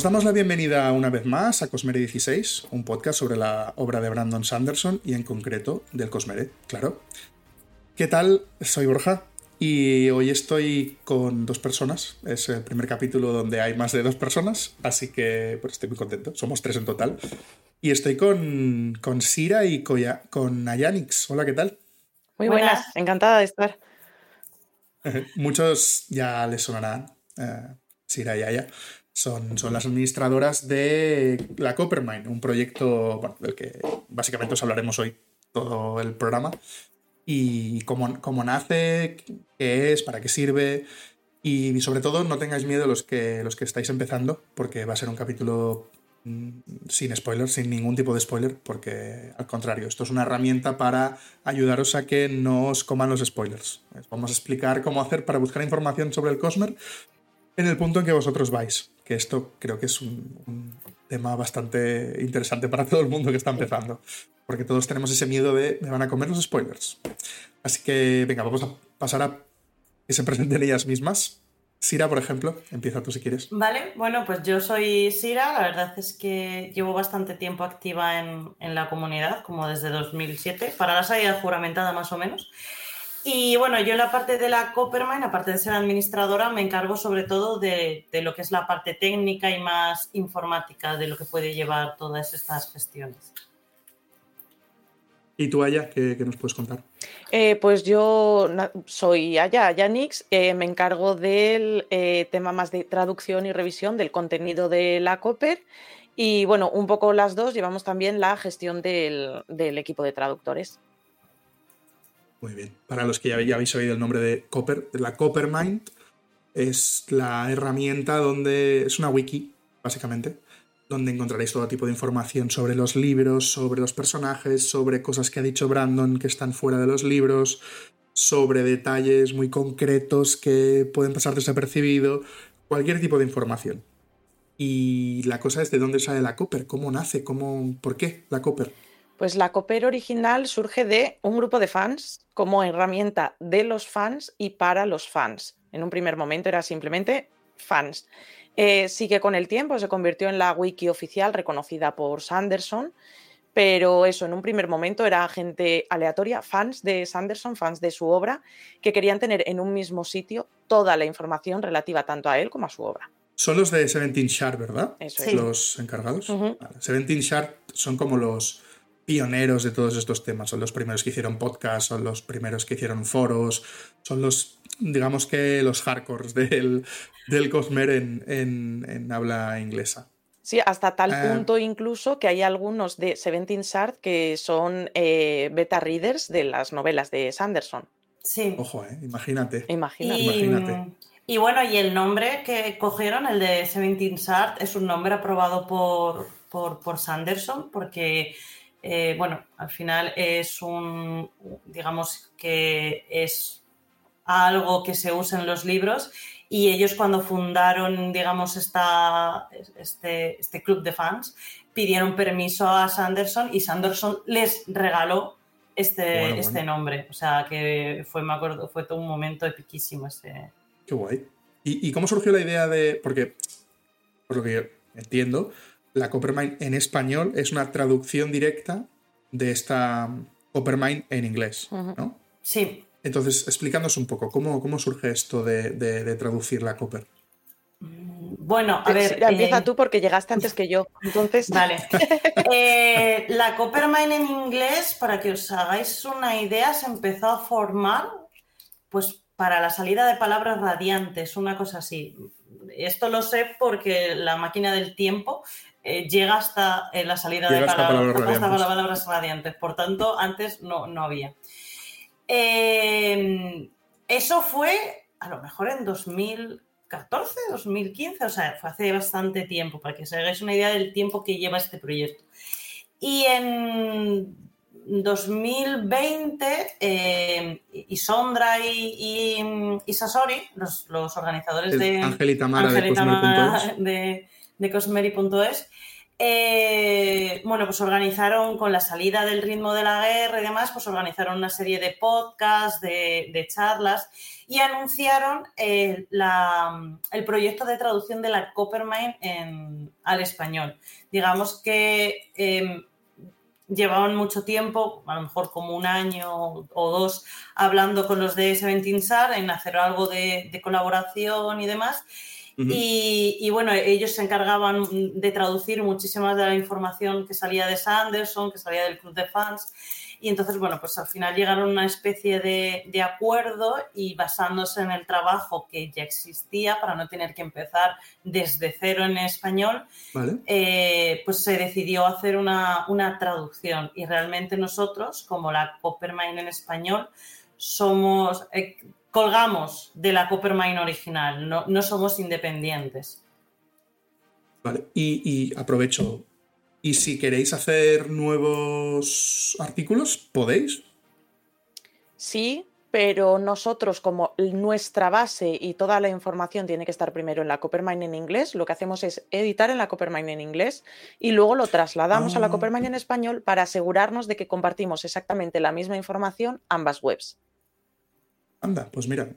Os damos la bienvenida una vez más a Cosmere 16, un podcast sobre la obra de Brandon Sanderson y en concreto del Cosmere, claro. ¿Qué tal? Soy Borja y hoy estoy con dos personas. Es el primer capítulo donde hay más de dos personas, así que pues, estoy muy contento. Somos tres en total. Y estoy con, con Sira y con Ayanix. Hola, ¿qué tal? Muy buenas, encantada de estar. Muchos ya les sonarán eh, Sira y Aya son, son las administradoras de la Coppermine, un proyecto del que básicamente os hablaremos hoy todo el programa. Y cómo, cómo nace, qué es, para qué sirve. Y sobre todo, no tengáis miedo los que, los que estáis empezando, porque va a ser un capítulo mm, sin spoilers, sin ningún tipo de spoiler, porque al contrario, esto es una herramienta para ayudaros a que no os coman los spoilers. Vamos a explicar cómo hacer para buscar información sobre el Cosmer en el punto en que vosotros vais que esto creo que es un, tema bastante interesante para todo el mundo que está empezando, porque todos tenemos ese miedo de me van a comer los spoilers. Así que venga, vamos a pasar a que se presenten ellas mismas. Sira, por ejemplo, empieza tú si quieres. Vale, bueno, pues yo soy Sira, la verdad es que llevo bastante tiempo activa en, en la comunidad, como desde 2007, para la salida juramentada más o menos. Y bueno, yo en la parte de la Coppermine, aparte de ser administradora, me encargo sobre todo de, lo que es la parte técnica y más informática de lo que puede llevar todas estas gestiones. ¿Y tú, Aya, qué, nos puedes contar? Eh, pues yo soy Aya, Ayanix, eh, me encargo del eh, tema más de traducción y revisión del contenido de la Copper. Y bueno, un poco las dos llevamos también la gestión del equipo de traductores. Muy bien. Para los que ya, habéis oído el nombre de Copper, la Coppermind es la herramienta donde es una wiki, básicamente, donde encontraréis todo tipo de información sobre los libros, sobre los personajes, sobre cosas que ha dicho Brandon que están fuera de los libros, sobre detalles muy concretos que pueden pasar desapercibido, cualquier tipo de información. Y la cosa es de dónde sale la Copper, cómo nace, cómo, por qué la Copper. Pues la Copper original surge de un grupo de fans como herramienta de los fans y para los fans. En un primer momento era simplemente fans. Eh, sigue con el tiempo, se convirtió en la wiki oficial reconocida por Sanderson, pero eso, en un primer momento era gente aleatoria, fans de Sanderson, fans de su obra, que querían tener en un mismo sitio toda la información relativa tanto a él como a su obra. Son los de Seventeen Sharp, ¿verdad? Eso es. Los encargados. Seventeen Sharp son como los pioneros de todos estos temas. Son los primeros que hicieron podcasts, son los primeros que hicieron foros, son los, digamos que los hardcores del, del Cosmer en, habla inglesa. Sí, hasta tal ah. punto incluso que hay algunos de Seventeen Shard que son eh, beta readers de las novelas de Sanderson. Sí. Ojo, eh, imagínate. Imagínate. Y, imagínate. Y bueno, y el nombre que cogieron, el de Seventeen Shard, es un nombre aprobado por, por, por Sanderson porque eh, bueno, al final es un, digamos que es algo que se usa en los libros y ellos cuando fundaron, digamos, esta, este, este club de fans, pidieron permiso a Sanderson y Sanderson les regaló este, este nombre. O sea, que fue, me acuerdo, fue todo un momento epiquísimo ese. Qué guay. ¿Y, ¿Y, cómo surgió la idea de...? Porque, por lo que yo entiendo, la Coppermine en español es una traducción directa de esta Coppermine en inglés, ¿no? Sí. Entonces, explícanos un poco, ¿cómo, cómo surge esto de, traducir la Copper? Bueno, a ver. empieza eh, tú porque llegaste antes que yo. Entonces. Vale. Eh, la Coppermine en inglés, para que os hagáis una idea, se empezó a formar pues para la salida de palabras radiantes, una cosa así. Esto lo sé porque la máquina del tiempo eh, llega hasta eh, la salida de palabras, radiantes. Por tanto, antes no, no había. Em, eso fue a lo mejor en 2014, 2015, o sea, fue hace bastante tiempo, para que os hagáis una idea del tiempo que lleva este proyecto. Y en 2020, eh, Isondra y, y, Sasori, los, organizadores de Angelita Mara de, de Cosmeri.es, eh, bueno, pues organizaron con la salida del ritmo de la guerra y demás, pues organizaron una serie de podcasts, de, charlas y anunciaron el, proyecto de traducción de la Coppermine al español. Digamos que em, llevaban mucho tiempo, a lo mejor como un año o dos, hablando con los de Seventeen SAR en hacer algo de, de colaboración y demás. Y, bueno, ellos se encargaban de traducir muchísima de la información que salía de Sanderson, que salía del club de fans. Y entonces, bueno, pues al final llegaron a una especie de, acuerdo y basándose en el trabajo que ya existía para no tener que empezar desde cero en español, eh, pues se decidió hacer una, traducción. Y realmente nosotros, como la Coppermine en español, somos, eh, colgamos de la Coppermine original, no, somos independientes. Vale, y, aprovecho. ¿Y si queréis hacer nuevos artículos, podéis? Sí, pero nosotros, como nuestra base y toda la información tiene que estar primero en la Coppermine en inglés, lo que hacemos es editar en la Coppermine en inglés y luego lo trasladamos a la ah. Coppermine en español para asegurarnos de que compartimos exactamente la misma información ambas webs. Anda, pues mira,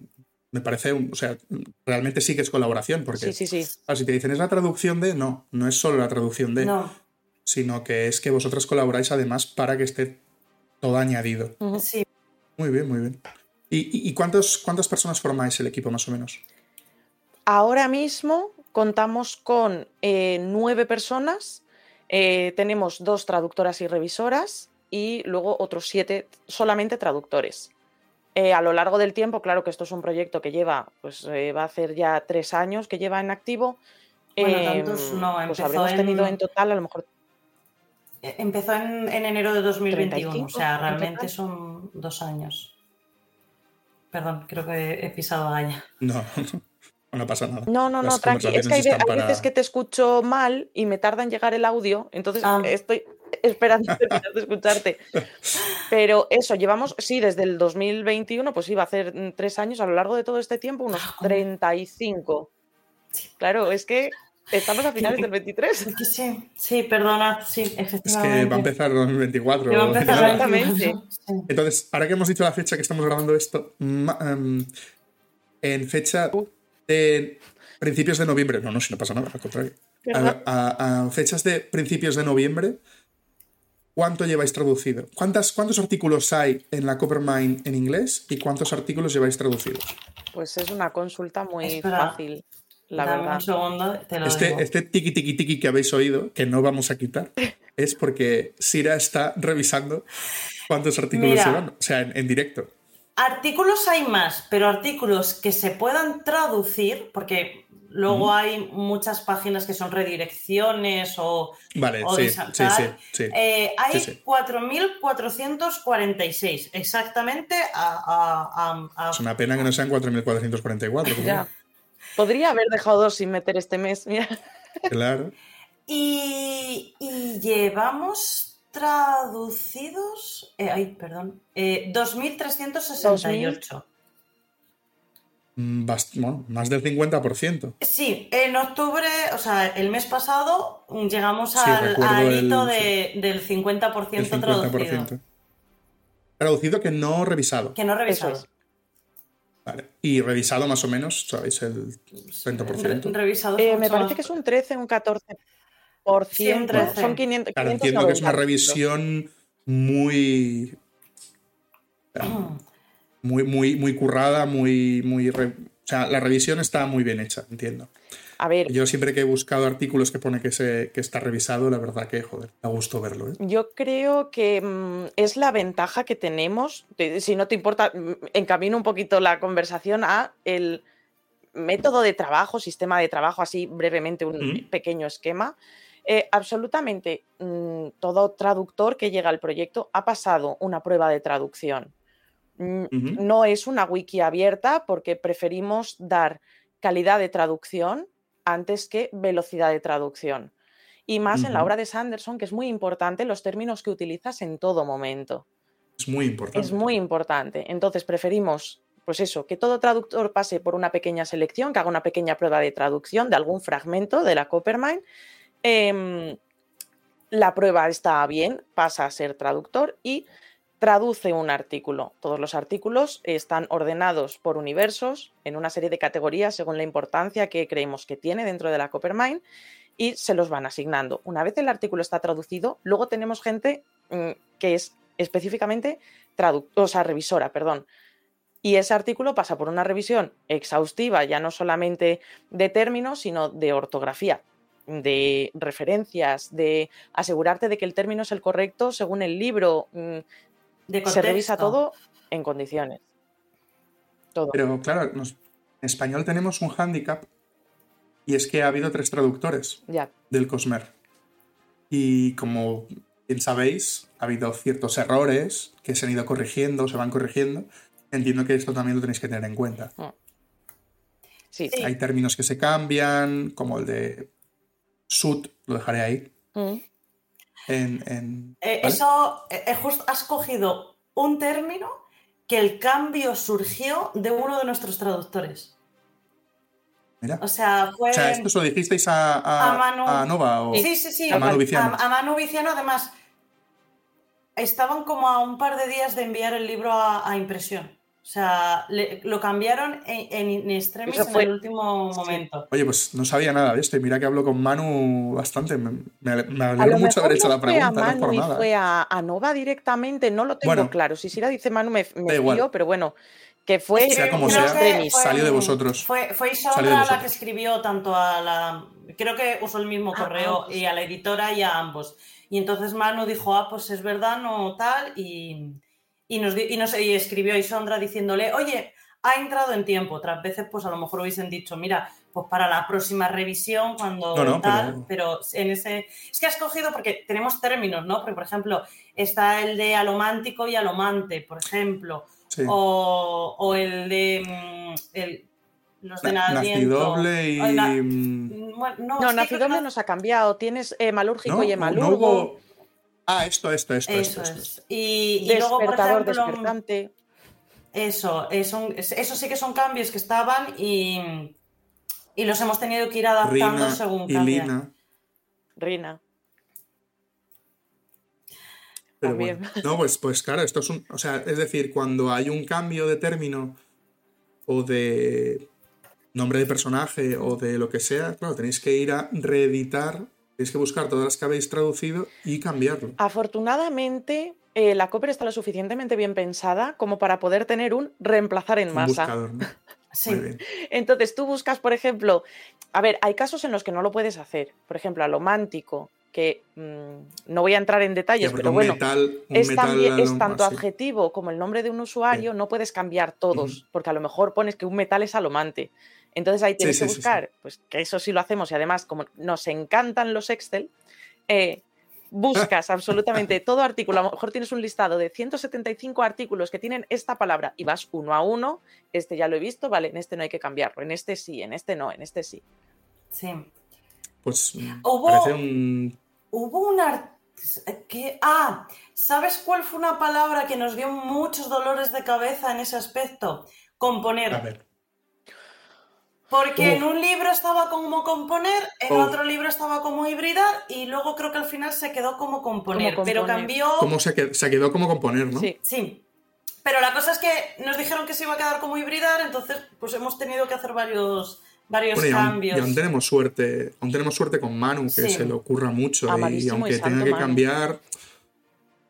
me parece, o sea, realmente sí que es colaboración, porque sí, sí, sí. si te dicen es la traducción de, no, no es solo la traducción de, sino que es que vosotras colaboráis además para que esté todo añadido. Sí. Muy bien, muy bien. ¿Y, cuántas personas formáis el equipo más o menos? Ahora mismo contamos con eh, nueve personas, eh, tenemos dos traductoras y revisoras y luego otros siete solamente traductores. Eh, a lo largo del tiempo, claro que esto es un proyecto que lleva, pues eh, va a hacer ya tres años que lleva en activo. Bueno, tantos em, no, pues habremos tenido en total a lo mejor. E, empezó en, enero de 2021, o sea, realmente son dos años. Perdón, creo que he pisado a Aya. No, no pasa nada. No, no, no, tranqui. Es que hay, veces que te escucho mal y me tarda en llegar el audio, entonces ah. estoy, esperando terminar de escucharte. Pero eso, llevamos, sí, desde el 2021, pues iba a hacer mm, tres años, a lo largo de todo este tiempo, unos 35. Claro, es que estamos a finales del 23. Sí, sí, perdona, sí, efectivamente. Es que va a empezar el 2024. Va a empezar exactamente. Entonces, ahora que hemos dicho la fecha que estamos grabando esto, em, en fecha de principios de noviembre, no, no, si no pasa nada, al contrario. a, fechas de principios de noviembre, ¿Cuánto lleváis traducido? ¿Cuántas, ¿Cuántos artículos hay en la Coppermine en inglés y cuántos artículos lleváis traducidos? Pues es una consulta muy fácil, la verdad. Un segundo, te lo este, este tiki tiki tiki que habéis oído, que no vamos a quitar, es porque Sira está revisando cuántos artículos se van, o sea, en directo. Artículos hay más, pero artículos que se puedan traducir, porque Luego hay muchas páginas que son redirecciones o, vale, sí, sí, sí, eh, hay 4.446, exactamente a, Es una pena que no sean 4.444. Podría haber dejado dos sin meter este mes, mira. Claro. Y, llevamos traducidos, eh, ay, perdón, eh, 2.368. Mm, más del 50%. Sí, en octubre, o sea, el mes pasado mm, llegamos al, hito del 50%, traducido. Traducido que no revisado. Que no revisado. Vale. Y revisado más o menos, ¿sabéis? El 30%. revisado. Eh, me parece que es un 13, un 14%. Son 500. Claro, entiendo que es una revisión muy. Mm muy, muy, muy currada, muy, muy. O sea, la revisión está muy bien hecha, entiendo. A ver. Yo siempre que he buscado artículos que pone que, se, que está revisado, la verdad que, joder, me gusto verlo. ¿eh? Yo creo que mm, es la ventaja que tenemos. Si no te importa, mm, encamino un poquito la conversación a el método de trabajo, sistema de trabajo, así brevemente un pequeño esquema. Eh, absolutamente mm, todo traductor que llega al proyecto ha pasado una prueba de traducción. No es una wiki abierta porque preferimos dar calidad de traducción antes que velocidad de traducción. Y más en la obra de Sanderson, que es muy importante los términos que utilizas en todo momento. Es muy importante. Es muy importante. Entonces preferimos, pues eso, que todo traductor pase por una pequeña selección, que haga una pequeña prueba de traducción de algún fragmento de la Coppermine. Em, la prueba está bien, pasa a ser traductor y traduce un artículo. Todos los artículos están ordenados por universos en una serie de categorías según la importancia que creemos que tiene dentro de la Coppermine y se los van asignando. Una vez el artículo está traducido, luego tenemos gente mm, que es específicamente o revisora, perdón. Y ese artículo pasa por una revisión exhaustiva, ya no solamente de términos, sino de ortografía, de referencias, de asegurarte de que el término es el correcto según el libro, se revisa todo en condiciones. Todo. Pero claro, en español tenemos un hándicap y es que ha habido tres traductores del Cosmer. Y como bien sabéis, ha habido ciertos errores que se han ido corrigiendo, se van corrigiendo. Entiendo que esto también lo tenéis que tener en cuenta. Mm. Sí. Hay términos que se cambian, como el de sud, lo dejaré ahí. Mm. En, eh, eso, eh, eh, has cogido un término que el cambio surgió de uno de nuestros traductores. Mira. O sea, fue. O sea, esto se lo dijisteis a, Nova o sí, sí, sí, a Manu Viciano. A, Manu Viciano, además, estaban como a un par de días de enviar el libro a impresión. O sea, lo cambiaron en, en extremis en el último momento. Oye, pues no sabía nada de esto y mira que hablo con Manu bastante. Me, me, alegro mucho haber hecho la pregunta. Fue a Manu no y fue a, Nova directamente, no lo tengo claro. Si Sira dice Manu me, me fío, pero bueno, que fue sea como sea, salió de vosotros. Fue, fue Isabela la que escribió tanto a la. Creo que usó el mismo ah, correo y a la editora y a ambos. Y entonces Manu dijo, ah, pues es verdad, no tal, y y nos, y nos y escribió Isondra diciéndole, oye, ha entrado en tiempo. Otras veces, pues a lo mejor hubiesen dicho, mira, pues para la próxima revisión, cuando tal, pero... en ese. Es que has cogido, porque tenemos términos, ¿no? Porque, por ejemplo, está el de alomántico y alomante, por ejemplo. O, el de. Mm, el, los de Nacidoble y. Mm, no, no nacidoble nos ha cambiado. Tienes eh, malúrgico y hemalurgo. Ah, esto, esto, esto. Eso es. Y, luego, por ejemplo, Eso, eso sí que son cambios que estaban y, y los hemos tenido que ir adaptando según y Lina. Rina. No, pues, pues claro, esto es un. O sea, es decir, cuando hay un cambio de término o de nombre de personaje o de lo que sea, claro, tenéis que ir a reeditar Tienes que buscar todas las que habéis traducido y cambiarlo. Afortunadamente, eh, la Copper está lo suficientemente bien pensada como para poder tener un reemplazar en masa. sí. Entonces tú buscas, por ejemplo, a ver, hay casos en los que no lo puedes hacer. Por ejemplo, a lo mántico, que mm, no voy a entrar en detalles, pero bueno, es, tanto adjetivo como el nombre de un usuario, no puedes cambiar todos, porque a lo mejor pones que un metal es alomante. Entonces ahí tienes que buscar, pues que eso sí lo hacemos y además como nos encantan los Excel, eh, buscas absolutamente todo artículo, a lo mejor tienes un listado de 175 artículos que tienen esta palabra y vas uno a uno, este ya lo he visto, vale, en este no hay que cambiarlo, en este sí, en este no, en este sí. Sí. Pues hubo, un... Hubo una... Que, ah, ¿sabes cuál fue una palabra que nos dio muchos dolores de cabeza en ese aspecto? Componer. A ver. Porque en un libro estaba como componer, en otro libro estaba como hibridar y luego creo que al final se quedó como componer, pero cambió... Como se, quedó, como componer, ¿no? Sí. sí. Pero la cosa es que nos dijeron que se iba a quedar como hibridar, entonces pues hemos tenido que hacer varios, varios cambios. Y aún, tenemos suerte, aún tenemos suerte con Manu, que se le ocurra mucho y aunque tenga que cambiar...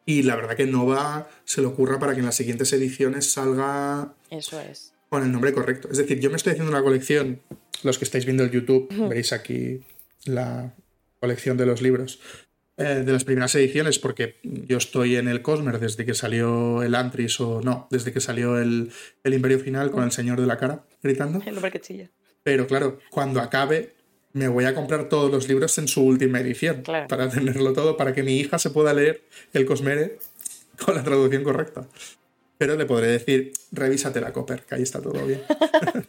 Y la verdad que Nova se le ocurra para que en las siguientes ediciones salga... Eso es con el nombre correcto. Es decir, yo me estoy haciendo una colección, los que estáis viendo el YouTube, veis aquí la colección de los libros eh, de las primeras ediciones, porque yo estoy en el Cosmer desde que salió el Antris, o no, desde que salió el, el Imperio Final con el Señor de la Cara gritando. El hombre que chilla. Pero claro, cuando acabe, me voy a comprar todos los libros en su última edición, para tenerlo todo, para que mi hija se pueda leer el Cosmere con la traducción correcta. Pero le podré decir, revísate la Copper, que ahí está todo bien.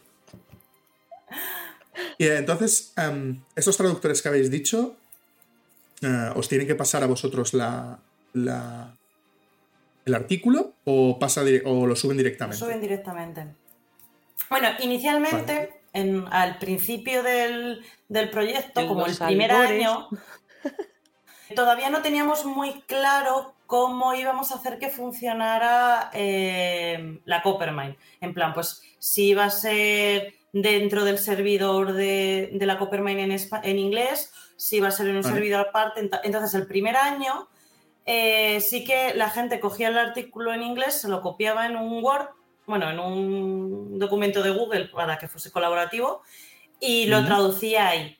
y entonces, em, estos traductores que habéis dicho, eh, ¿os tienen que pasar a vosotros la, el artículo o, pasa o lo suben directamente? Lo suben directamente. Bueno, inicialmente, al principio del, proyecto, como el primer año, todavía no teníamos muy claro cómo íbamos a hacer que funcionara eh, la Coppermine. En plan, pues si iba a ser dentro del servidor de, la Coppermine en, en, inglés, si iba a ser en un servidor aparte. Entonces, el primer año eh, sí que la gente cogía el artículo en inglés, se lo copiaba en un Word, bueno, en un documento de Google para que fuese colaborativo y lo traducía ahí.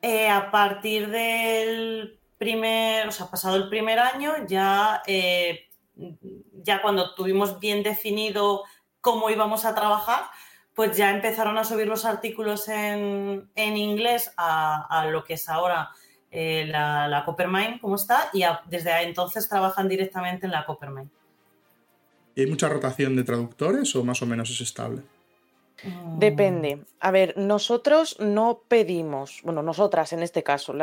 Eh, a partir del primer, o sea, pasado el primer año, ya, eh, ya cuando tuvimos bien definido cómo íbamos a trabajar, pues ya empezaron a subir los artículos en, inglés a, lo que es ahora eh, la, la, Coppermine, como está, y desde entonces trabajan directamente en la Coppermine. ¿Y hay mucha rotación de traductores o más o menos es estable? Depende. A ver, nosotros no pedimos, bueno, nosotras en este caso,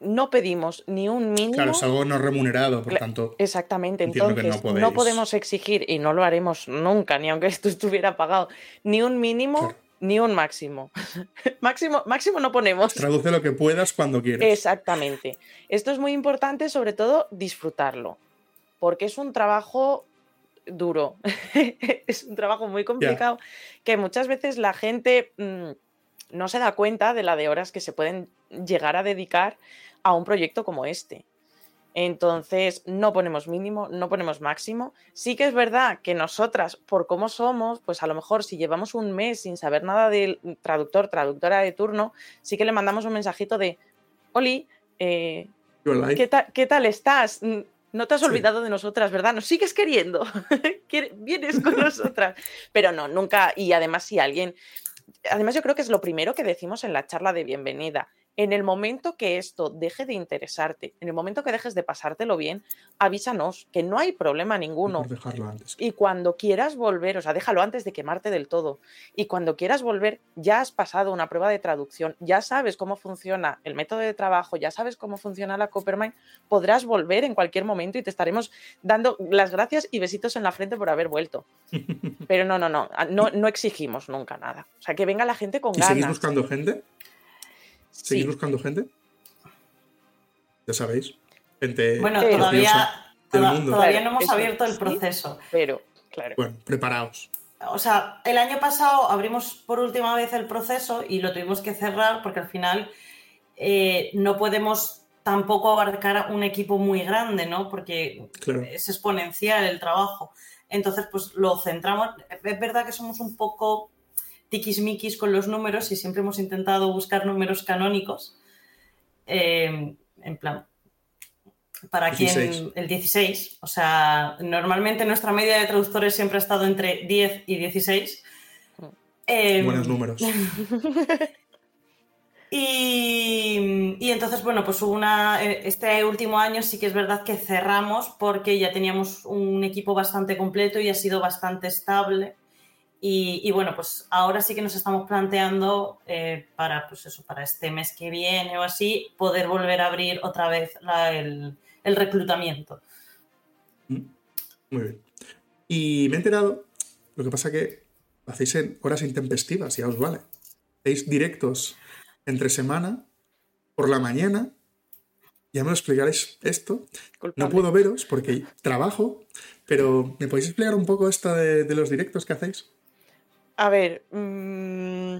no pedimos ni un mínimo. Claro, es algo no remunerado, por tanto. Exactamente, entonces no, podemos exigir, y no lo haremos nunca, ni aunque esto estuviera pagado, ni un mínimo. Ni un máximo. máximo. Máximo no ponemos. Traduce lo que puedas cuando quieras. Exactamente. Esto es muy importante, sobre todo, disfrutarlo. Porque es un trabajo duro. es un trabajo muy complicado que muchas veces la gente mm, no se da cuenta de la de horas que se pueden llegar a dedicar a un proyecto como este. Entonces, no ponemos mínimo, no ponemos máximo. Sí que es verdad que nosotras, por cómo somos, pues a lo mejor si llevamos un mes sin saber nada del traductor, traductora de turno, sí que le mandamos un mensajito de, Oli, eh, ¿qué, tal estás? No te has olvidado de nosotras, ¿verdad? Nos sigues queriendo. Vienes con nosotras. Pero no, nunca. Y además, si alguien. Además, yo creo que es lo primero que decimos en la charla de bienvenida. En el momento que esto deje de interesarte, en el momento que dejes de pasártelo bien, avísanos, que no hay problema ninguno. dejarlo antes. Y cuando quieras volver, o sea, déjalo antes de quemarte del todo. Y cuando quieras volver, ya has pasado una prueba de traducción, ya sabes cómo funciona el método de trabajo, ya sabes cómo funciona la Coppermine, podrás volver en cualquier momento y te estaremos dando las gracias y besitos en la frente por haber vuelto. Pero no, no, no, no, no exigimos nunca nada. O sea, que venga la gente con ganas. ¿Seguís buscando gente? ¿Seguís buscando gente? Ya sabéis. Gente bueno, todavía, todavía no hemos abierto el proceso. Pero, claro. Bueno, preparaos. O sea, el año pasado abrimos por última vez el proceso y lo tuvimos que cerrar porque al final eh, no podemos tampoco abarcar un equipo muy grande, ¿no? Porque es exponencial el trabajo. Entonces, pues lo centramos. Es verdad que somos un poco tiquismiquis con los números y siempre hemos intentado buscar números canónicos. Eh, en plan, para quien el 16, o sea, normalmente nuestra media de traductores siempre ha estado entre 10 y 16. Eh, Buenos números. y, y, entonces, bueno, pues una, este último año sí que es verdad que cerramos porque ya teníamos un equipo bastante completo y ha sido bastante estable. Y, bueno, pues ahora sí que nos estamos planteando eh, para, pues eso, para este mes que viene o así, poder volver a abrir otra vez el, reclutamiento. Mm, muy bien. Y me he enterado, lo que pasa que hacéis en horas intempestivas, ya os vale. Hacéis directos entre semana, por la mañana, ya me lo explicaréis esto. No puedo veros porque trabajo, pero ¿me podéis explicar un poco esto de los directos que hacéis? A ver, mm,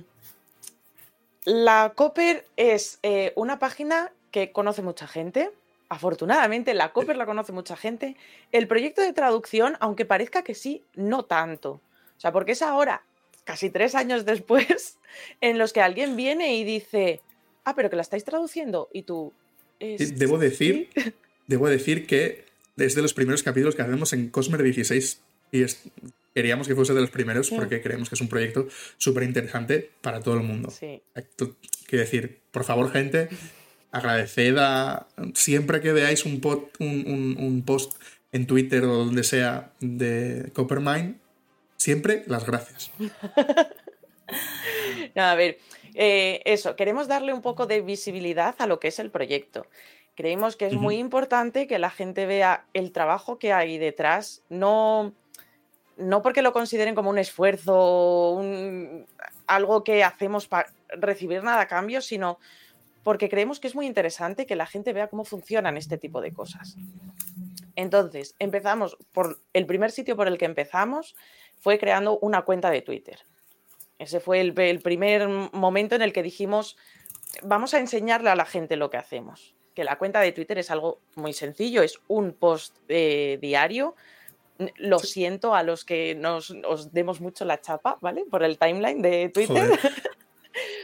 la Copper es eh, una página que conoce mucha gente. Afortunadamente, la Copper la conoce mucha gente. El proyecto de traducción, aunque parezca que sí, no tanto. O sea, porque es ahora, casi tres años después, en los que alguien viene y dice, ah, pero que la estáis traduciendo y tú... Debo decir, debo decir que desde los primeros capítulos que hacemos en Cosmer 16 y es, queríamos que fuese de los primeros porque creemos que es un proyecto súper interesante para todo el mundo. Sí. Quiero decir, por favor, gente, agradeced a. Siempre que veáis un, un, post en Twitter o donde sea de Coppermine, siempre las gracias. a ver, eh, eso, queremos darle un poco de visibilidad a lo que es el proyecto. Creemos que es muy importante que la gente vea el trabajo que hay detrás, no no porque lo consideren como un esfuerzo, algo que hacemos para recibir nada a cambio, sino porque creemos que es muy interesante que la gente vea cómo funcionan este tipo de cosas. Entonces, empezamos por el primer sitio por el que empezamos fue creando una cuenta de Twitter. Ese fue el, primer momento en el que dijimos, vamos a enseñarle a la gente lo que hacemos. Que la cuenta de Twitter es algo muy sencillo, es un post eh, diario. Lo siento a los que nos os demos mucho la chapa, ¿vale? Por el timeline de Twitter.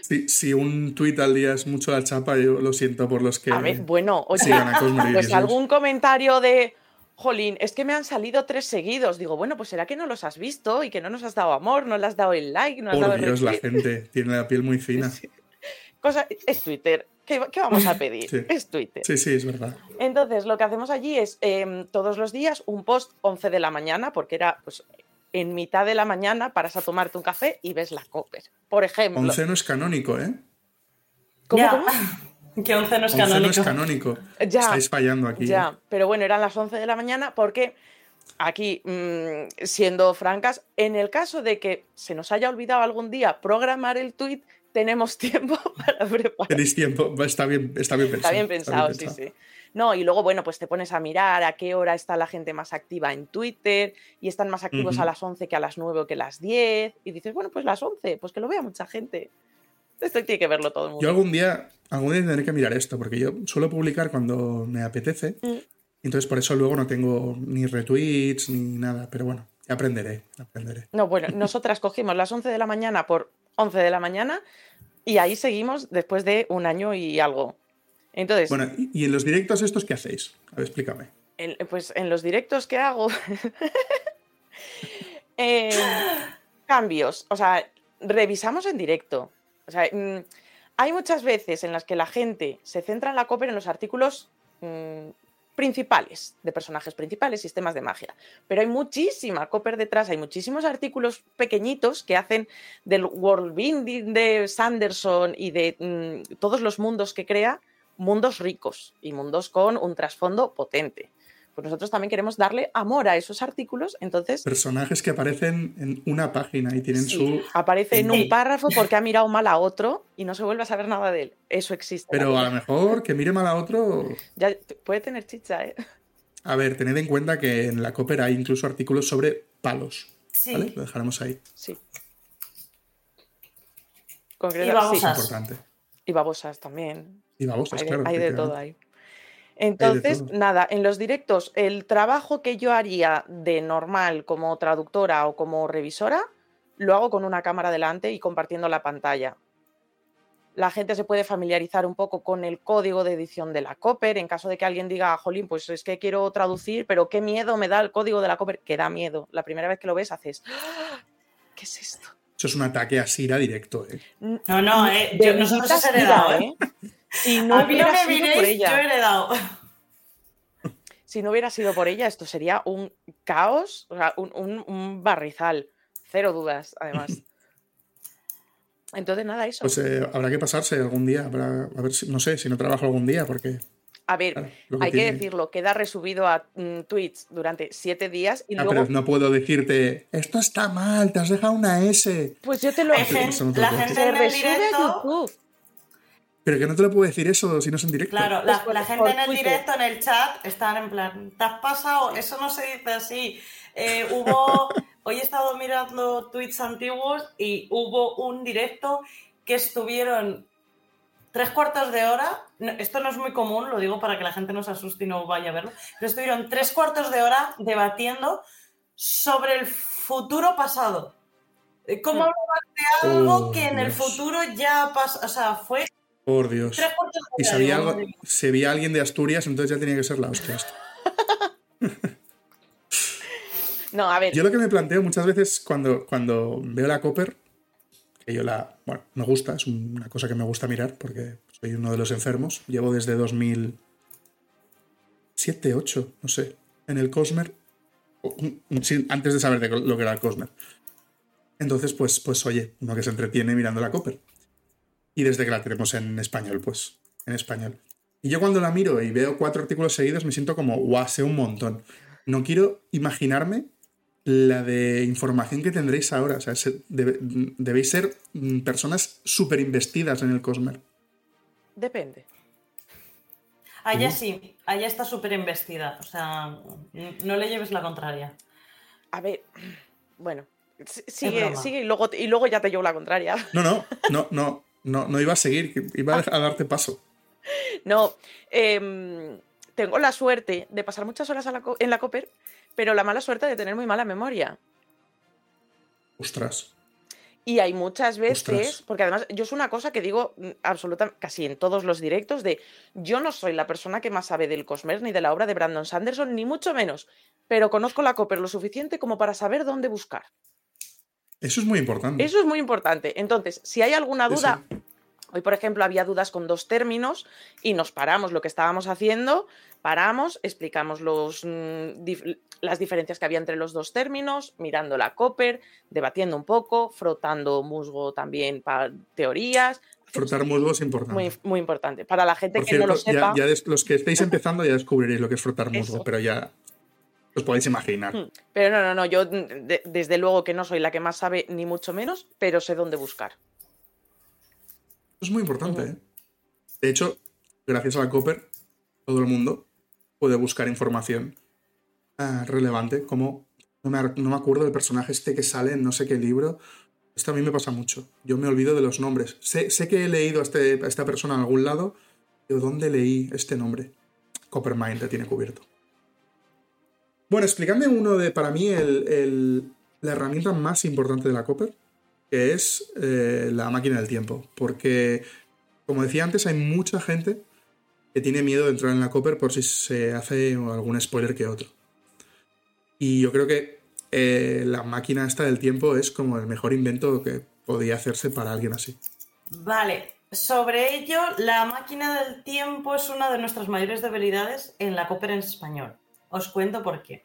Si, si, un tweet al día es mucho la chapa, yo lo siento por los que. A ver, bueno, oye, pues algún comentario de. Jolín, es que me han salido tres seguidos. Digo, bueno, pues será que no los has visto y que no nos has dado amor, no le has dado el like, no has por dado Dios, la gente tiene la piel muy fina. Sí. Cosa, es Twitter. ¿Qué, ¿Qué, vamos a pedir? Sí. Es Twitter. Sí, sí, es verdad. Entonces, lo que hacemos allí es eh, todos los días un post 11 de la mañana, porque era pues, en mitad de la mañana paras a tomarte un café y ves la Copper. Por ejemplo. 11 no es canónico, ¿eh? ¿Cómo, ya. cómo? Que 11 no es 11 canónico. no es canónico. Ya, Estáis fallando aquí. Ya, pero bueno, eran las 11 de la mañana porque aquí, mmm, siendo francas, en el caso de que se nos haya olvidado algún día programar el tweet, tenemos tiempo para preparar. Tenéis tiempo, está bien, está bien pensado. Está bien pensado, está bien sí, sí. No, y luego, bueno, pues te pones a mirar a qué hora está la gente más activa en Twitter y están más activos uh -huh. a las 11 que a las 9 o que a las 10 y dices, bueno, pues las 11, pues que lo vea mucha gente. Esto tiene que verlo todo el mundo. Yo algún día, algún día tendré que mirar esto porque yo suelo publicar cuando me apetece mm. entonces por eso luego no tengo ni retweets ni nada, pero bueno, aprenderé, aprenderé. No, bueno, nosotras cogimos las 11 de la mañana por 11 de la mañana y ahí seguimos después de un año y algo. Entonces, bueno, ¿y en los directos estos qué hacéis? A ver, explícame. En, pues en los directos que hago, eh, cambios, o sea, revisamos en directo. O sea, mmm, hay muchas veces en las que la gente se centra en la copia en los artículos mmm, principales, de personajes principales, sistemas de magia. Pero hay muchísima copper detrás, hay muchísimos artículos pequeñitos que hacen del world building de Sanderson y de mmm, todos los mundos que crea, mundos ricos y mundos con un trasfondo potente. Pues nosotros también queremos darle amor a esos artículos, entonces... Personajes que aparecen en una página y tienen sí, su... Aparece en un párrafo porque ha mirado mal a otro y no se vuelve a saber nada de él. Eso existe. Pero a lo mejor que mire mal a otro... Ya, puede tener chicha, ¿eh? A ver, tened en cuenta que en la Copper hay incluso artículos sobre palos. Sí. ¿Vale? Lo dejaremos ahí. Sí. Concreta, y babosas. Es importante. Y babosas también. Y babosas, hay, claro. Hay de todo ahí. Entonces, nada, en los directos, el trabajo que yo haría de normal como traductora o como revisora, lo hago con una cámara delante y compartiendo la pantalla. La gente se puede familiarizar un poco con el código de edición de la Copper. En caso de que alguien diga, Jolín, pues es que quiero traducir, pero qué miedo me da el código de la Copper, que da miedo. La primera vez que lo ves haces, ¡Ah! ¿qué es esto? Eso es un ataque a Sira directo, ¿eh? No, no, eh. Yo, nosotros hemos heredado, ¿eh? Si no a mí no hubiera me sido miréis, por ella. yo he heredado. Si no hubiera sido por ella, esto sería un caos, o sea, un, un, un barrizal. Cero dudas, además. Entonces, nada, eso. Pues eh, habrá que pasarse algún día, habrá, a ver si, no sé, si no trabajo algún día, porque... A ver, claro, que hay tiene. que decirlo, queda resubido a mm, tweets durante siete días y Ah, luego... pero no puedo decirte, esto está mal, te has dejado una S. Pues yo te lo... Pero gente- la gente Se en el resube a directo. YouTube. Pero que no te lo puedo decir eso si no es en directo. Claro, Pues la, por- la gente en el Twitter. directo, en el chat, están en plan, ¿te has pasado? Eso no se dice así. Eh, hubo, hoy he estado mirando tweets antiguos y hubo un directo que estuvieron tres cuartos de hora. No, esto no es muy común, lo digo para que la gente no se asuste y no vaya a verlo. Pero estuvieron tres cuartos de hora debatiendo sobre el futuro pasado. Eh, ¿Cómo hablar de algo Oh, que en el futuro ya pasó? O sea, fue Por Dios. Y sabía algo, se veía alguien de Asturias, entonces ya tenía que ser la hostia. esto. No, a ver, Yo lo que me planteo muchas veces cuando, cuando veo la Copper, que yo la. Bueno, me gusta, es una cosa que me gusta mirar porque soy uno de los enfermos. Llevo desde 2007, 8, no sé, en el Cosmer. sí, Antes de saber de lo que era el Cosmer. Entonces, pues, pues oye, uno que se entretiene mirando la Copper. Y desde que la tenemos en español, pues, en español. Y yo cuando la miro y veo cuatro artículos seguidos me siento como, guau, sé un montón. No quiero imaginarme la de información que tendréis ahora. O sea, se- debe- debéis ser mm, personas súper investidas en el Cosmer. Depende. Allá sí, allá está súper investida. O sea, no le lleves la contraria. A ver, bueno, sigue, sigue y luego, y luego ya te llevo la contraria. No, no, no, no, no, no iba a seguir, iba a darte paso. No, em, tengo la suerte de pasar muchas horas en la Copper, pero la mala suerte de tener muy mala memoria. Ostras. Y hay muchas veces, porque además yo es una cosa que digo absolutamente casi en todos los directos, de yo no soy la persona que más sabe del Cosmer ni de la obra de Brandon Sanderson, ni mucho menos, pero conozco la Copper lo suficiente como para saber dónde buscar. Eso es muy importante. Eso es muy importante. Entonces, si hay alguna duda, hoy por ejemplo había dudas con dos términos y nos paramos lo que estábamos haciendo, paramos, explicamos los, mm, las diferencias que había entre los dos términos, mirando la copper, debatiendo un poco, frotando musgo también para teorías. Frotar musgo es importante. Muy, muy importante. Para la gente que no lo sepa. Ya, los que estéis empezando ya descubriréis lo que es frotar musgo, pero ya os podéis imaginar. Hmm. Pero no, no, no. Yo desde luego que no soy la que más sabe, ni mucho menos, pero sé dónde buscar. es muy importante. ¿eh? De hecho, gracias a la Copper, todo el mundo puede buscar información Ah, relevante, como no me, acuerdo del personaje este que sale en no sé qué libro. Esto a mí me pasa mucho. Yo me olvido de los nombres. Sé, que he leído a, este, esta persona en algún lado, pero ¿dónde leí este nombre? Coppermind te tiene cubierto. Bueno, explícame uno de, para mí, la herramienta más importante de la Copper, que es eh, la máquina del tiempo. Porque, como decía antes, hay mucha gente que tiene miedo de entrar en la Copper por si se hace algún spoiler que otro. Y yo creo que eh, la máquina esta del tiempo es como el mejor invento que podía hacerse para alguien así. Vale, sobre ello, la máquina del tiempo es una de nuestras mayores debilidades en la Copper en español. Os cuento por qué.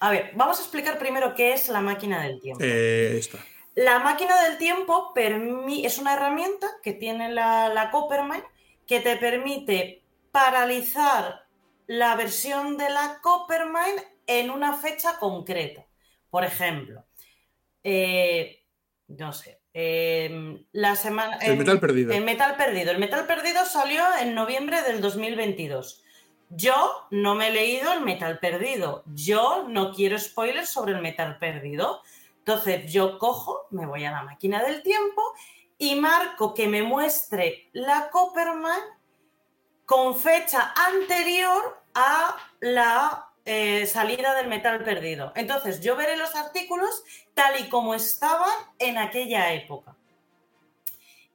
A ver, vamos a explicar primero qué es la máquina del tiempo. Eh, la máquina del tiempo es una herramienta que tiene la, la Coppermine que te permite paralizar la versión de la Coppermine en una fecha concreta. Por ejemplo, eh, no sé, em, la semana... El metal perdido. El metal perdido. El metal perdido salió en noviembre del 2022. Yo no me he leído el metal perdido. Yo no quiero spoilers sobre el metal perdido. Entonces yo cojo, me voy a la máquina del tiempo y marco que me muestre la Copperman con fecha anterior a la eh, salida del metal perdido. Entonces, yo veré los artículos tal y como estaban en aquella época.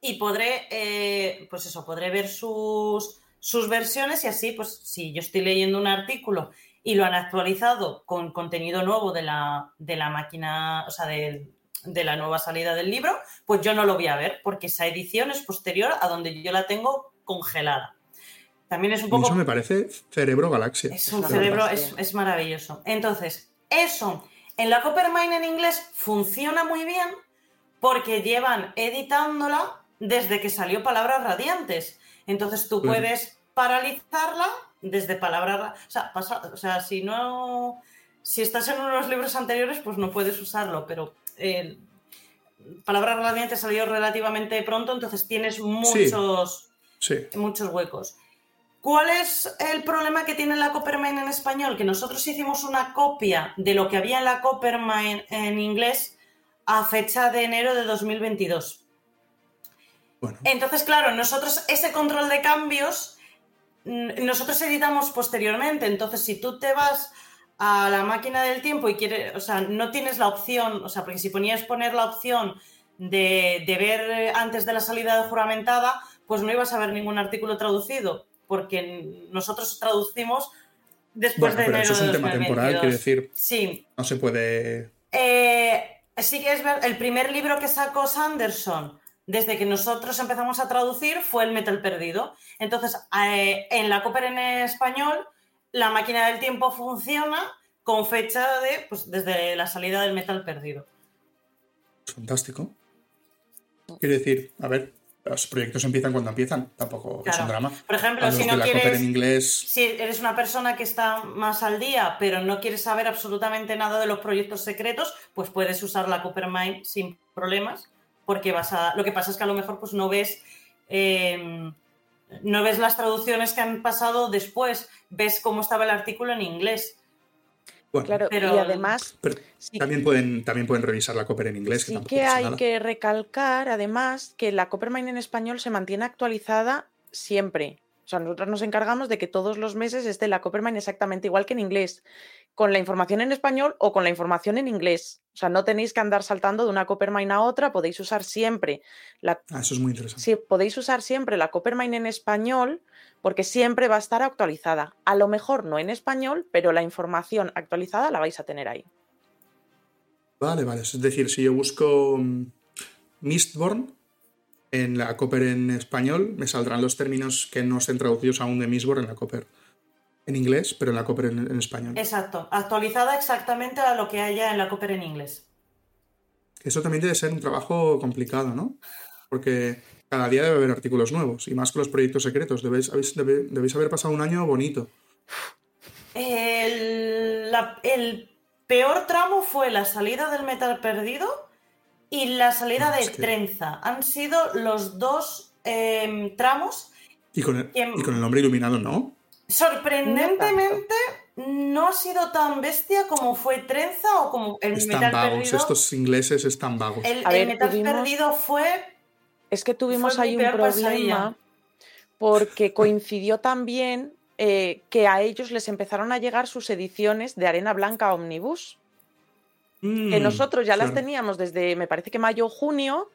Y podré, eh, pues eso, podré ver sus, sus versiones y así, pues si yo estoy leyendo un artículo y lo han actualizado con contenido nuevo de la, de la máquina, o sea, de, de la nueva salida del libro, pues yo no lo voy a ver porque esa edición es posterior a donde yo la tengo congelada. También es un poco... Eso me parece cerebro galaxia. Es un cerebro, es, maravilloso. Entonces, eso en la Coppermine en inglés funciona muy bien porque llevan editándola desde que salió Palabras Radiantes. Entonces tú puedes paralizarla desde Palabras... O sea, o sea, si no... Si estás en unos libros anteriores, pues no puedes usarlo, pero... Eh, Palabras Radiantes salió relativamente pronto, entonces tienes muchos, muchos huecos. ¿Cuál es el problema que tiene la Coppermine en español? Que nosotros hicimos una copia de lo que había en la Coppermine en inglés a fecha de enero de 2022. Entonces, claro, nosotros ese control de cambios, nosotros editamos posteriormente. Entonces, si tú te vas a la máquina del tiempo y quieres, o sea, no tienes la opción, o sea, porque si ponías poner la opción de, de ver antes de la salida de juramentada, pues no ibas a ver ningún artículo traducido porque nosotros traducimos después de enero eso es un tema temporal, quiero decir. Sí. No se puede. Eh, sí que es ver, el primer libro que sacó Sanderson desde que nosotros empezamos a traducir fue El Metal Perdido. Entonces, eh, en la Cooper en español, la máquina del tiempo funciona con fecha de, pues, desde la salida del Metal Perdido. Fantástico. Quiero decir, a ver, los proyectos empiezan cuando empiezan, tampoco es un drama. Por ejemplo, si no quieres. Si eres una persona que está más al día, pero no quieres saber absolutamente nada de los proyectos secretos, pues puedes usar la Coppermine sin problemas, porque vas a. Lo que pasa es que a lo mejor pues no ves. Em, no ves las traducciones que han pasado después, ves cómo estaba el artículo en inglés. Bueno, Claro, Pero- y además pero sí, también, pueden, también pueden revisar la Copper en inglés. Que sí que pasa hay nada. que recalcar, además, que la Coppermine en español se mantiene actualizada siempre. O sea, nosotros nos encargamos de que todos los meses esté la Coppermine exactamente igual que en inglés, con la información en español o con la información en inglés. O sea, no tenéis que andar saltando de una Coppermine a otra, podéis usar siempre la Ah, eso es muy interesante. Sí, podéis usar siempre la Coppermine en español porque siempre va a estar actualizada. A lo mejor no en español, pero la información actualizada la vais a tener ahí. Vale, vale. Es decir, si yo busco mm, Mistborn en la Copper en español, me saldrán los términos que no estén traducidos aún de Mistborn en la Copper en inglés, pero en la Copper en, en español. Exacto, actualizada exactamente a lo que haya en la Cooper en inglés. Eso también debe ser un trabajo complicado, ¿no? Porque cada día debe haber artículos nuevos, y más con los proyectos secretos. Debéis, habéis- debe- debéis haber pasado un año bonito. El, la- el peor tramo fue la salida del metal perdido y la salida Ah, de que- trenza. Han sido los dos em, tramos. Y con el, y con el nombre iluminado, ¿no? Sorprendentemente, no ha sido tan bestia como fue trenza o como el Están metal vagos, perdido. estos ingleses están vagos. El, A el ver, metal tuvimos- perdido fue Es que tuvimos ahí un problema porque coincidió también eh, que a ellos les empezaron a llegar sus ediciones de Arena Blanca Omnibus, que Mm, nosotros ya las teníamos desde, me parece que mayo o junio,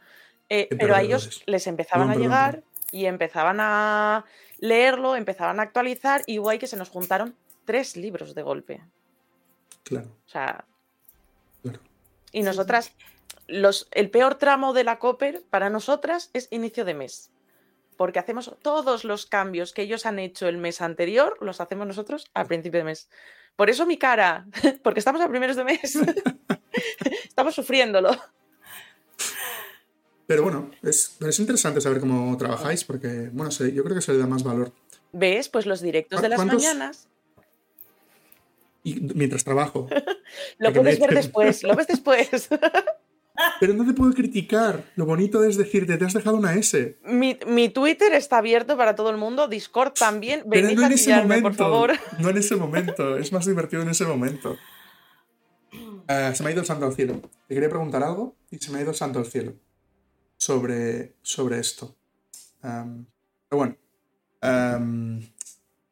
eh, Qué pero a ellos les empezaban a llegar y empezaban a leerlo, empezaban a actualizar y ahí que se nos juntaron tres libros de golpe. Claro, O sea, claro. y nosotras, los, el peor tramo de la Copper para nosotras es inicio de mes. Porque hacemos todos los cambios que ellos han hecho el mes anterior, los hacemos nosotros al principio de mes. Por eso mi cara, porque estamos a primeros de mes. estamos sufriéndolo. Pero bueno, es, es interesante saber cómo trabajáis porque, bueno, se- yo creo que se le da más valor. ¿Ves? Pues los directos de las mañanas Y mientras trabajo. lo puedes ver después, lo ves después. Pero no te puedo criticar. Lo bonito es decirte, te has dejado una S. mi, mi Twitter está abierto para todo el mundo, Discord también. Pero Venid no a en ese momento. por favor. No en ese momento. Es más divertido en ese momento. Ah, se me ha ido el santo al cielo. Te quería preguntar algo y se me ha ido el santo al cielo. Sobre, sobre esto. Pero bueno.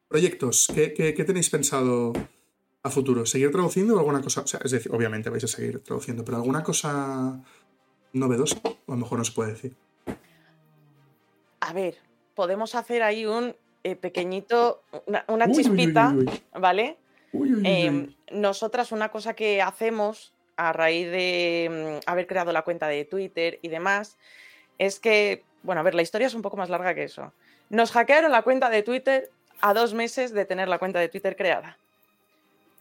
proyectos. ¿qué, qué, qué tenéis pensado a futuro? ¿Seguir traduciendo o alguna cosa? O sea, es decir, obviamente vais a seguir traduciendo, pero alguna cosa novedosa. O a lo mejor no se puede decir. A ver, podemos hacer ahí un eh, pequeñito, una, una Uy, chispita, uy, uy. ¿vale? Nosotras una cosa que hacemos a raíz de mm, haber creado la cuenta de Twitter y demás es que, bueno, a ver, la historia es un poco más larga que eso. Nos hackearon la cuenta de Twitter a dos meses de tener la cuenta de Twitter creada.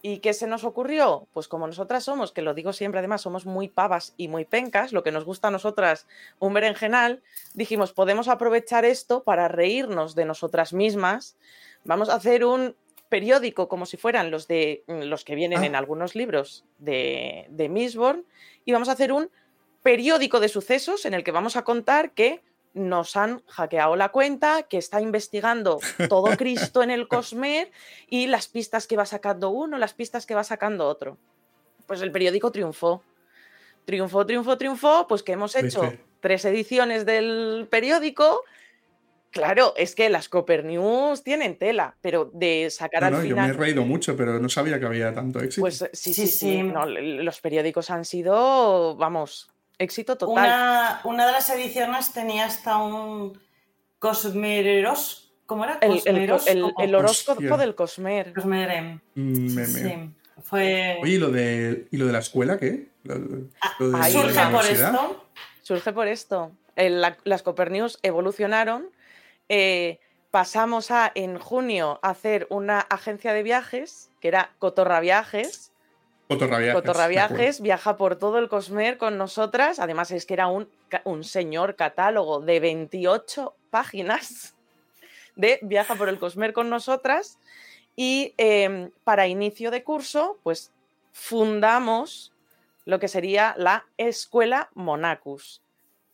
¿Y qué se nos ocurrió? Pues como nosotras somos, que lo digo siempre además, somos muy pavas y muy pencas, lo que nos gusta a nosotras un berenjenal, dijimos, podemos aprovechar esto para reírnos de nosotras mismas. Vamos a hacer un periódico como si fueran los de mm, los que vienen Ah. en algunos libros de, de Mistborn y vamos a hacer un periódico de sucesos en el que vamos a contar que nos han hackeado la cuenta, que está investigando todo Cristo en el Cosmer y las pistas que va sacando uno, las pistas que va sacando otro. Pues el periódico triunfó. Triunfó, triunfó, triunfó, pues que hemos ¿Ves hecho tres ediciones del periódico. Claro, es que las Copper News tienen tela, pero de sacar No, al no, yo me he reído mucho, pero no sabía que había tanto éxito. Pues sí, sí, Sí, sí. no, los periódicos han sido, vamos, éxito total. Una, una de las ediciones tenía hasta un Cosmeros. ¿Cómo era? El, el, Cosmeros. el- ¿Cómo? el horóscopo Hostia. del Cosmer. Cosmerem. Mm, me- Sí, me- sí. Fue. Oye, ¿y lo, de, ¿y lo de la escuela qué? Lo, lo- lo de ahí la Surge por esto. Surge por esto. El- la- las Copper News evolucionaron. eh, pasamos a, en junio, a hacer una agencia de viajes, que era Cotorra Viajes. Cotorraviajes. Cotorra de acuerdo. Viajes viaja por todo el Cosmer con nosotras. Además, es que era un, un señor catálogo de 28 páginas de viaja por el Cosmer con nosotras. Y em, para inicio de curso, pues fundamos lo que sería la Escuela Monacus,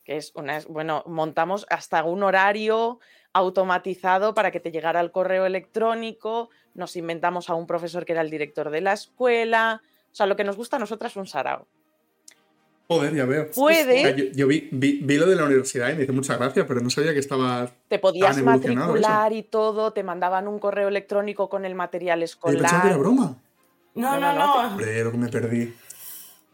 que es una, bueno, montamos hasta un horario, automatizado para que te llegara el correo electrónico, nos inventamos a un profesor que era el director de la escuela, o sea, lo que nos gusta a nosotras es un sarao. Joder, ya veo. Puede. Yo, vi, lo de la universidad y me hizo mucha gracia, pero no sabía que estaba. Te podías matricular y todo, te mandaban un correo electrónico con el material escolar. Pensaba que era broma. No, no, no. Hombre, lo que me perdí.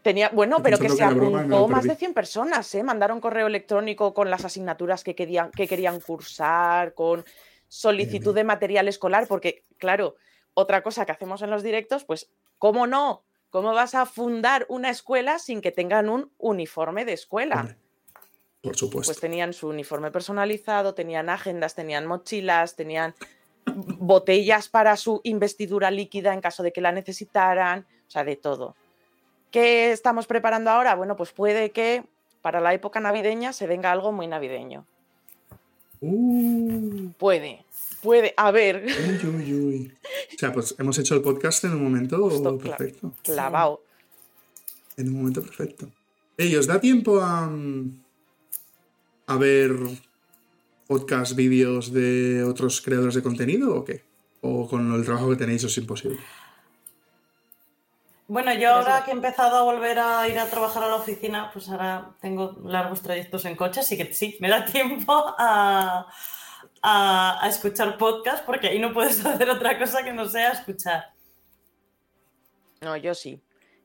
Tenía, bueno, pero que se apuntó más de 100 personas, ¿eh? Mandaron correo electrónico con las asignaturas que querían, que querían cursar, con solicitud de material escolar, porque, claro, otra cosa que hacemos en los directos, pues, ¿cómo no? ¿Cómo vas a fundar una escuela sin que tengan un uniforme de escuela? por supuesto. Pues tenían su uniforme personalizado, tenían agendas, tenían mochilas, tenían botellas para su investidura líquida en caso de que la necesitaran, o sea, de todo. ¿Qué estamos preparando ahora? Bueno, pues puede que para la época navideña se venga algo muy navideño. Uh. Puede, puede, a ver. O sea, pues hemos hecho el podcast en un momento perfecto. Clavado. En un momento perfecto. ¿Y ¿os da tiempo a, a ver podcast, vídeos de otros creadores de contenido o qué? ¿O con el trabajo que tenéis es imposible? Bueno, yo ahora que he empezado a volver a ir a trabajar a la oficina, pues ahora tengo largos trayectos en coche, así que sí, me da tiempo a, escuchar podcast porque ahí no puedes hacer otra cosa que no sea escuchar. No, yo sí.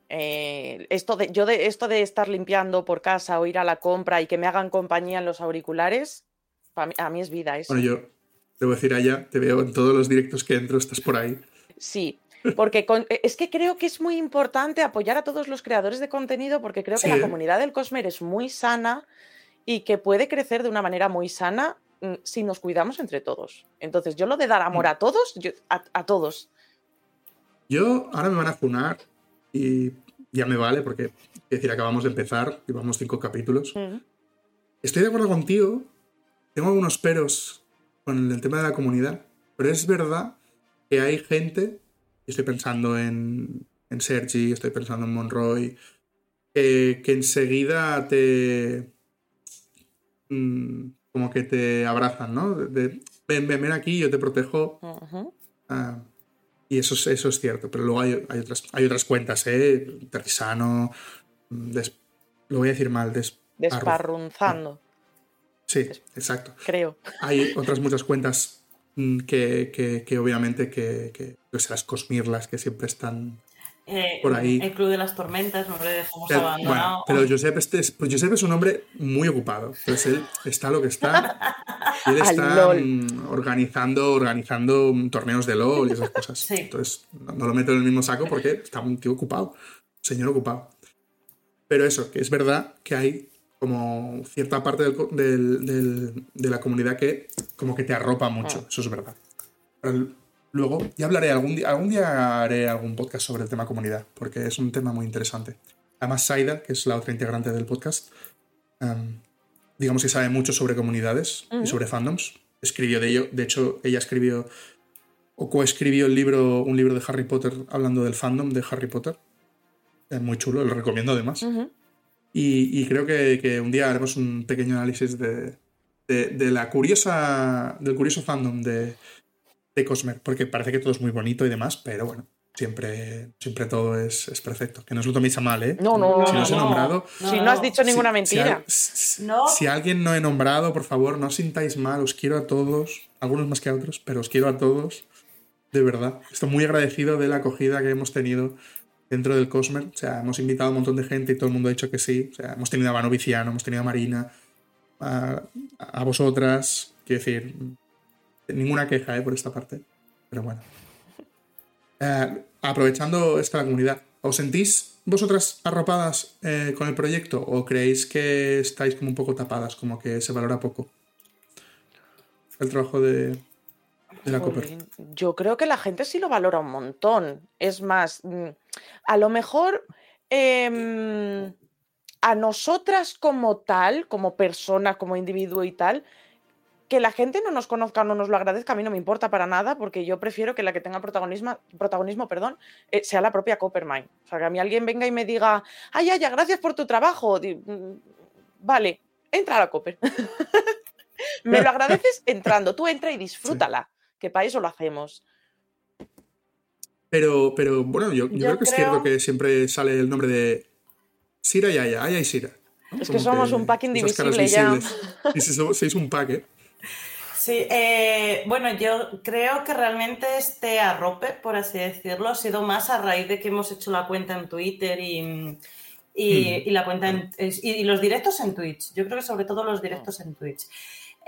Eh, esto de, yo de esto de estar limpiando por casa o ir a la compra y que me hagan compañía en los auriculares, a mí es vida eso. Bueno, yo debo decir allá, te veo en todos los directos que entro, estás por ahí. Sí, porque e, es que creo que es muy importante apoyar a todos los creadores de contenido porque creo que la comunidad del Cosmer es muy sana y que puede crecer de una manera muy sana si nos cuidamos entre todos. Entonces, yo lo de dar amor mm. a todos, a, todos. Yo ahora me van a funar y ya me vale porque, es decir, acabamos de empezar, llevamos cinco capítulos. Estoy de acuerdo contigo, tengo algunos peros con el tema de la comunidad, pero es verdad que hay gente estoy pensando en, en Sergi, estoy pensando en Monroy, que enseguida te... Mm, como que te abrazan, ¿no? De, ven, ven, ven aquí, yo te protejo. Ah, y eso es, eso es cierto, pero luego hay, otras, hay otras cuentas, ¿eh? Terrisano, lo voy a decir mal, desparrunzando. Sí, exacto. Creo. Hay otras muchas cuentas Mm, que, que, obviamente que, que pues las cosmirlas que siempre están eh, por ahí. El Club de las Tormentas, no le dejamos abandonado. pero Josep, este es, pues Josep es un hombre muy ocupado. Entonces él está lo que está. Y él está mm, organizando, organizando torneos de LOL y esas cosas. Entonces no, lo meto en el mismo saco porque está un tío ocupado. señor ocupado. Pero eso, que es verdad que hay como cierta parte de la comunidad que como que te arropa mucho, ah. eso es verdad. Luego, ya hablaré, algún día, algún día haré algún podcast sobre el tema comunidad, porque es un tema muy interesante. Además, Saida, que es la otra integrante del podcast, em, digamos que sabe mucho sobre comunidades y sobre fandoms. Escribió de ello, de hecho, ella escribió o coescribió el libro, un libro de Harry Potter hablando del fandom de Harry Potter. Es muy chulo, lo recomiendo además. Y, creo que, un día haremos un pequeño análisis de, la curiosa, del curioso fandom de, de Cosmer, porque parece que todo es muy bonito y demás, pero bueno, siempre, siempre todo es, perfecto. Que no os lo toméis a mal, ¿eh? No, no, Si no, os he nombrado. si no has dicho ninguna mentira. Si, si, alguien no he nombrado, por favor, no os sintáis mal. Os quiero a todos, algunos más que a otros, pero os quiero a todos. De verdad. Estoy muy agradecido de la acogida que hemos tenido dentro del Cosmer. O sea, hemos invitado a un montón de gente y todo el mundo ha dicho que sí. O sea, hemos tenido a Vano Viciano, hemos tenido a Marina, a, vosotras. Quiero decir, ninguna queja ¿eh? por esta parte. Pero bueno. Eh, aprovechando esta comunidad, ¿os sentís vosotras arropadas eh, con el proyecto o creéis que estáis como un poco tapadas, como que se valora poco el trabajo de, yo creo que la gente sí lo valora un montón. Es más, mm, a lo mejor em, a nosotras como tal, como persona, como individuo y tal, que la gente no nos conozca o no nos lo agradezca, a mí no me importa para nada, porque yo prefiero que la que tenga protagonismo, protagonismo perdón, eh, sea la propia Coppermine. O sea, que a mí alguien venga y me diga, ay, ay, gracias por tu trabajo. Mm, vale, entra a la Copper. Me lo agradeces entrando. Tú entra y disfrútala, que para eso lo hacemos. Pero, pero bueno, yo, yo Yo creo que es cierto que siempre sale el nombre de Sira y Aya, Aya y Sira. Es que somos un pack indivisible ya. sí, somos- sois un pack, ¿eh? Sí, eh, bueno, yo creo que realmente este arrope, por así decirlo, ha sido más a raíz de que hemos hecho la cuenta en Twitter y, y, Hmm. y la cuenta en- y, y los directos en Twitch. Yo creo que sobre todo los directos en Twitch.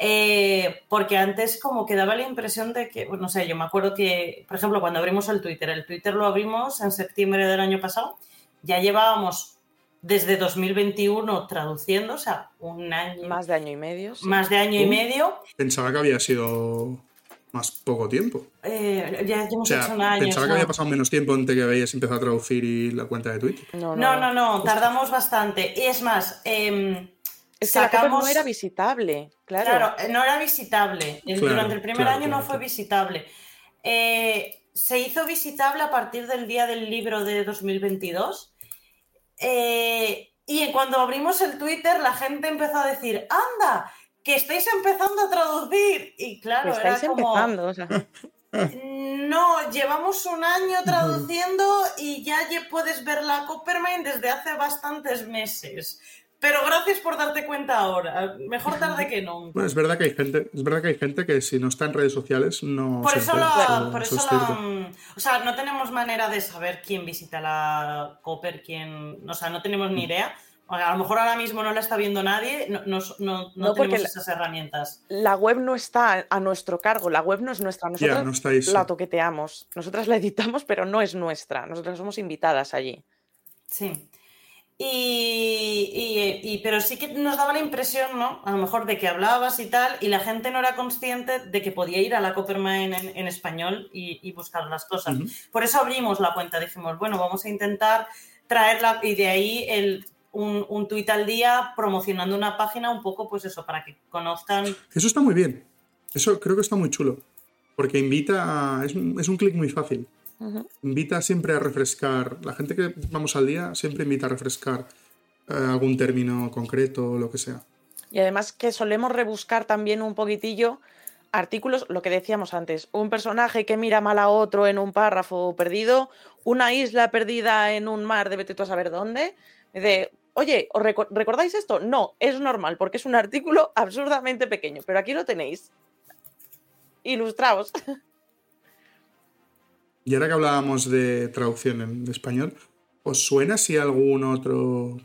Eh, porque antes como que daba la impresión de que, bueno, no sé, yo me acuerdo que, por ejemplo, cuando abrimos el Twitter, el Twitter lo abrimos en septiembre del año pasado, ya llevábamos desde 2021 traduciendo, o sea, un año, Más de año y medio. sí. más de año y medio. Pensaba que había sido más poco tiempo. Eh, ya, ya O hemos sea, hecho un año. pensaba que ¿no? había pasado menos tiempo antes que habíais empezado a traducir y la cuenta de Twitter. No, No, no, no, tardamos bastante. Y es más, em, Es que la sacamos. no era visitable, claro. Claro, no era visitable. Claro, Durante el primer claro, año claro, no fue claro. visitable. Eh, se hizo visitable a partir del día del libro de 2022. Eh, y cuando abrimos el Twitter, la gente empezó a decir: ¡Anda! Que estáis empezando a traducir. Y claro, estáis era como. empezando. o sea, No, llevamos un año traduciendo y ya puedes ver la Coppermine desde hace bastantes meses. Pero gracias por darte cuenta ahora. Mejor tarde que nunca. Bueno, es verdad que hay gente, es verdad que hay gente que si no está en redes sociales no Por se eso, entera. la, por eso eso es la- o sea, no tenemos manera de saber quién visita la Copper, quién, o sea, no tenemos ni idea. A lo mejor ahora mismo no la está viendo nadie, no, no, no- no No, porque tenemos esas herramientas. la web no está a nuestro cargo, la web no es nuestra. Ya, Nosotros no estáis. la toqueteamos, nosotras la editamos, pero no es nuestra. Nosotras somos invitadas allí. Sí. Y, y- y- pero sí que nos daba la impresión, ¿no? A lo mejor de que hablabas y tal, y la gente no era consciente de que podía ir a la Coppermine en, en español y, y buscar las cosas. Por eso abrimos la cuenta, dijimos, bueno, vamos a intentar traerla y de ahí el, un, un tuit al día promocionando una página un poco, pues eso, para que conozcan. Eso está muy bien. Eso creo que está muy chulo. Porque invita a- es, un- es un clic muy fácil. Invita siempre a refrescar. La gente que vamos al día siempre invita a refrescar eh, algún término concreto o lo que sea. Y además que solemos rebuscar también un poquitillo artículos, lo que decíamos antes, un personaje que mira mal a otro en un párrafo perdido, una isla perdida en un mar de vete tú a saber dónde, de, oye, ¿os reco- recordáis esto? No, es normal, porque es un artículo absurdamente pequeño, pero aquí lo tenéis. Ilustraos. Y ahora que hablábamos de traducción en español, ¿os suena si algún otro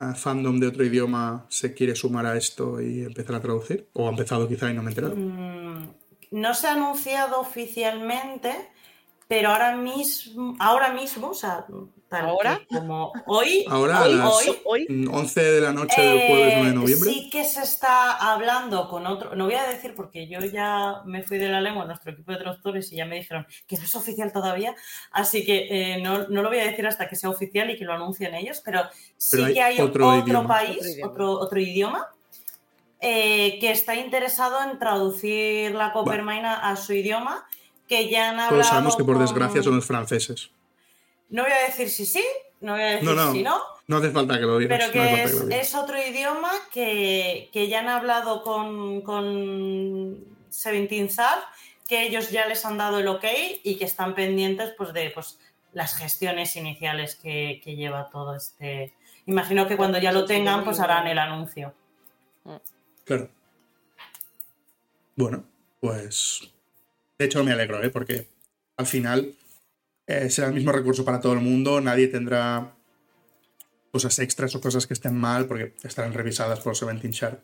eh, fandom de otro idioma se quiere sumar a esto y empezar a traducir? ¿O ha empezado quizá y no me he enterado? Mm, No se ha anunciado oficialmente, pero ahora mismo, ahora mismo, o sea, ¿Ahora? que como hoy, Ahora a hoy, las hoy, Hoy, mm, 11 de la noche del jueves 9 de Eh, noviembre. Sí que se está hablando con otro, no voy a decir porque yo ya me fui de la lengua a nuestro equipo de traductores y ya me dijeron que no es oficial todavía, así que eh, no, no lo voy a decir hasta que sea oficial y que lo anuncien ellos, pero sí Pero hay que hay otro otro, idioma. país, Otro idioma. otro, otro idioma, eh, que está interesado en traducir la Coppermine a, a su idioma, que ya han hablado Todos sabemos que por con- desgracia son los franceses. No voy a decir si sí, no voy a decir No, no. si no, No hace falta que lo digas. pero que es, que es otro idioma que, que ya han hablado con, con Seventeen Sar, que ellos ya les han dado el ok y que están pendientes pues, de pues, las gestiones iniciales que, que lleva todo este. Imagino que cuando ya lo tengan, pues harán el anuncio. Claro. Bueno, pues. De hecho, me alegro, ¿eh? Porque al final eh, será el mismo recurso para todo el mundo. Nadie tendrá cosas extras o cosas que estén mal porque estarán revisadas por Seventeen Sharp.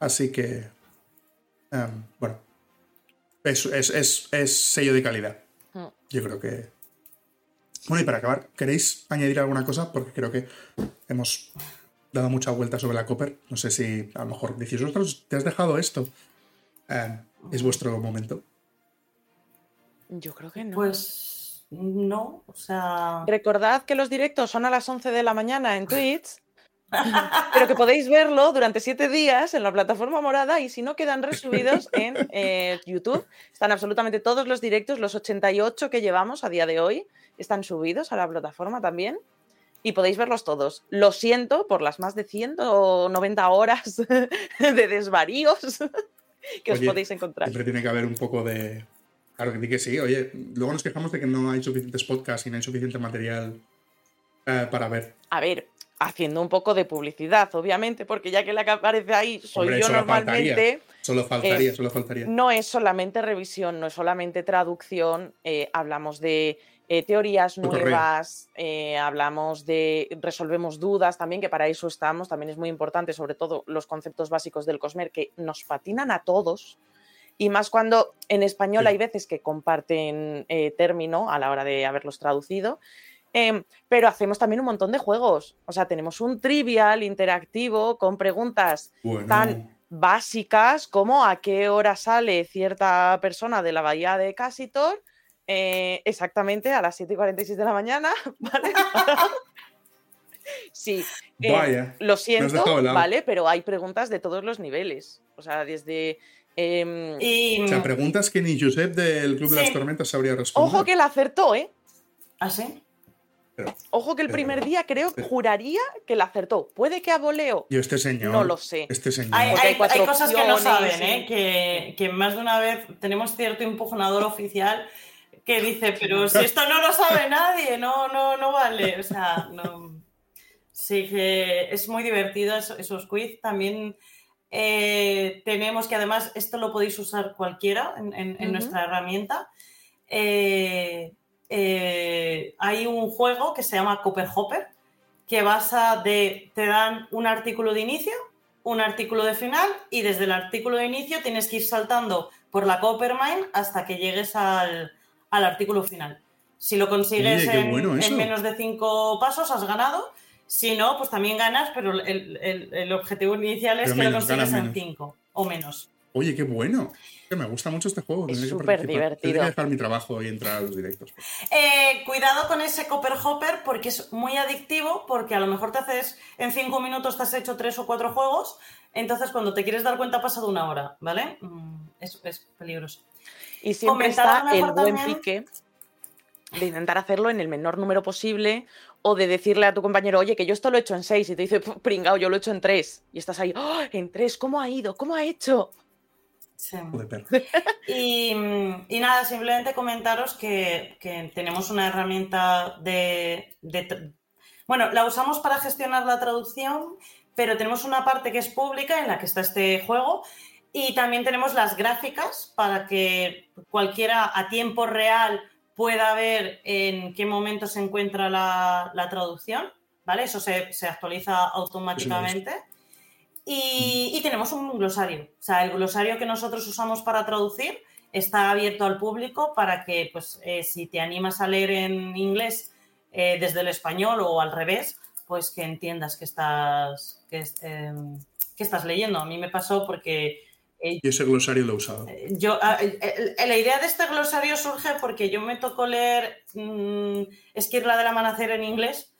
Así que. em, bueno. Es, es- es- es sello de calidad. Mm. Yo creo que. Bueno, y para acabar, ¿queréis añadir alguna cosa? Porque creo que hemos dado mucha vuelta sobre la Copper. No sé si a lo mejor decís, ostras, te has dejado esto. Eh, es vuestro momento. yo creo que no. Pues no, o sea. Recordad que los directos son a las 11 de la mañana en Twitch, pero que podéis verlo durante siete días en la plataforma morada y si no quedan resubidos en eh, YouTube. Están absolutamente todos los directos, los 88 que llevamos a día de hoy, están subidos a la plataforma también. y podéis verlos todos. Lo siento por las más de 190 horas de desvaríos que os podéis encontrar. Siempre tiene que haber un poco de. Claro que sí que sí. Oye, luego nos quejamos de que no hay suficientes podcasts y no hay suficiente material eh, para ver. A ver, haciendo un poco de publicidad, obviamente, porque ya que la que aparece ahí soy Hombre, yo solo normalmente. faltaría. Solo faltaría, Es- solo faltaría. No es solamente revisión, no es solamente traducción, eh, hablamos de eh, teorías nuevas, eh, hablamos de resolvemos dudas también, que para eso estamos, también es muy importante, sobre todo los conceptos básicos del Cosmer que nos patinan a todos. Y más cuando en español Sí. hay veces que comparten eh, término a la hora de haberlos traducido. Em, pero hacemos también un montón de juegos. O sea, tenemos un trivial interactivo con preguntas Bueno, tan básicas como a qué hora sale cierta persona de la bahía de Casitor eh, exactamente a las 7 y 46 de la mañana, ¿vale? sí, eh, vaya. lo siento. ¿vale? Pero hay preguntas de todos los niveles. O sea, desde... em, Y. O sea, preguntas que ni Josep del Club de las Tormentas sabría responder. Ojo que la acertó, ¿eh? ¿Ah, sí? Ojo que el Pero- primer día creo, pero- juraría que la acertó. Puede que a voleo, Yo este señor. no lo sé. Este señor. Hay, Porque hay hay- cuatro hay cosas que no saben, ¿eh? que, que más de una vez tenemos cierto empujonador oficial que dice, pero si esto no lo sabe nadie, no, no, no vale. O sea, no. Sí que es muy divertido eso- esos quiz. También eh, tenemos que además esto lo podéis usar cualquiera en, en- en Ujú. nuestra herramienta. Eh, eh, hay un juego que se llama Copper Hopper que basa de te dan un artículo de inicio, un artículo de final y desde el artículo de inicio tienes que ir saltando por la Coppermine hasta que llegues al, al artículo final. Si lo consigues Oye, en, bueno en menos de cinco pasos, has ganado. Si no, pues también ganas, pero el, el- el objetivo inicial es Pero que lo menos, consigues ganas en menos. cinco o menos. Oye, qué bueno. Me gusta mucho este juego. Es súper divertido. Tendré que dejar mi trabajo y entrar a los directos. Eh, cuidado con ese Copper Hopper porque es muy adictivo, porque a lo mejor te haces en cinco minutos te has hecho tres o cuatro juegos, entonces cuando te quieres dar cuenta ha pasado una hora, ¿vale? Mm, Es, es peligroso. Y siempre Comentar está lo el buen también- pique de intentar hacerlo en el menor número posible o de decirle a tu compañero, oye, que yo esto lo he hecho en seis y te dice, "Puf, pringao, yo lo he hecho en tres. Y estás ahí, "Oh, en tres, ¿cómo ha ido? ¿Cómo ha hecho? Sí. Y, y nada, simplemente comentaros que, que tenemos una herramienta de, Bueno, la usamos para gestionar la traducción, pero tenemos una parte que es pública en la que está este juego y también tenemos las gráficas para que cualquiera a tiempo real pueda ver en qué momento se encuentra la, la traducción, ¿vale? Eso se, se actualiza automáticamente. Y, y tenemos un glosario. O sea, el glosario que nosotros usamos para traducir está abierto al público para que, pues, eh, si te animas a leer en inglés eh, desde el español o al revés, pues que entiendas que estás, que, em, que estás leyendo. A mí me pasó porque Y ese glosario lo he usado. yo, ah, eh, eh, la idea de este glosario surge porque yo me tocó leer mm, Esquirla del Amanecer en inglés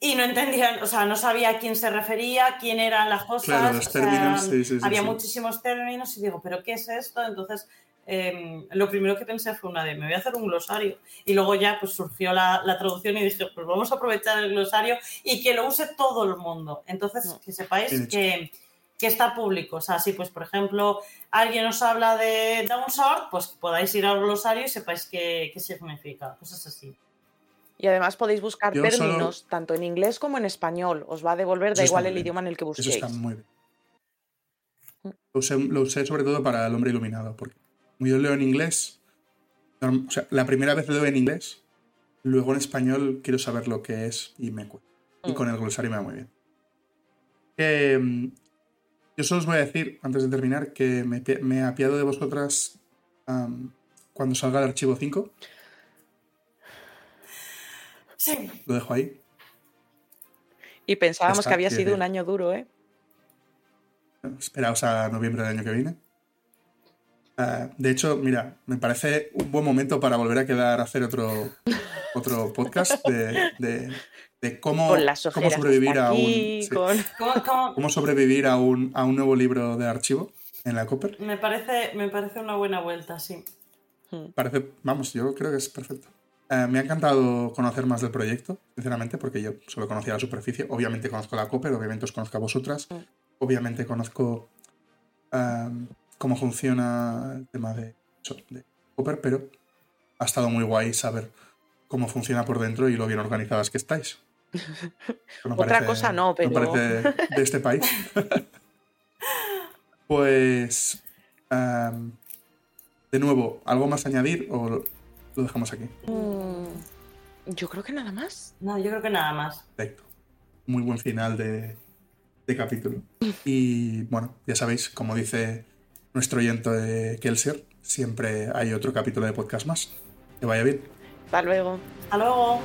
y no entendía, o sea, no sabía a quién se refería, quién eran las cosas. Claro, los o sea, términos, sí, sí, sí, había sí. muchísimos términos y digo, ¿pero qué es esto? Entonces, eh, lo primero que pensé fue una de, me voy a hacer un glosario. Y luego ya pues surgió la, la traducción y dije, pues vamos a aprovechar el glosario y que lo use todo el mundo. Entonces, que sepáis que, que está público. O sea, si pues, por ejemplo, alguien os habla de downsort, pues podáis ir al glosario y sepáis qué, qué significa. Cosas así. Y además podéis buscar Yo solo- términos tanto en inglés como en español. Os va a devolver, Eso da igual el bien. idioma en el que Eso busquéis. está muy bien. Lo usé, lo usé sobre todo para el hombre iluminado, porque yo leo en inglés, o sea, la primera vez leo en inglés, luego en español quiero saber lo que es y me cuesta. Y Mm. con el glosario me va muy bien. Mm, yo solo os voy a decir, antes de terminar, que me, me apiado de vosotras cuando salga el archivo 5. Sí. Lo dejo ahí. Y pensábamos que había sido un año duro, ¿eh? Esperaos a noviembre del año que viene. Ah, de hecho, mira, me parece un buen momento para volver a quedar a hacer otro, otro podcast de, de- de cómo, Con las cómo ojeras sobrevivir a un aquí, sí, con... ¿Cómo- cómo- cómo sobrevivir a un, a un nuevo libro de archivo en la Copper. Me, parece, me parece una buena vuelta, sí. Hmm. Parece, vamos, yo creo que es perfecto. Eh, me ha encantado conocer más del proyecto, sinceramente, porque yo solo conocía la superficie. Obviamente conozco la Copper, obviamente os conozco a vosotras. Mm. Obviamente conozco em, cómo funciona el tema de, de Copper, pero ha estado muy guay saber cómo funciona por dentro y lo bien organizadas que estáis. No Otra cosa no, pero- parece de este país. pues, de nuevo, ¿algo más a añadir o lo dejamos aquí? Mm, yo creo que nada más. No, yo creo que nada más. Perfecto. Muy buen final de, de capítulo. Y bueno, ya sabéis, como dice nuestro oyente de Kelser, siempre hay otro capítulo de podcast más. Que vaya bien. Hasta luego. Hasta luego.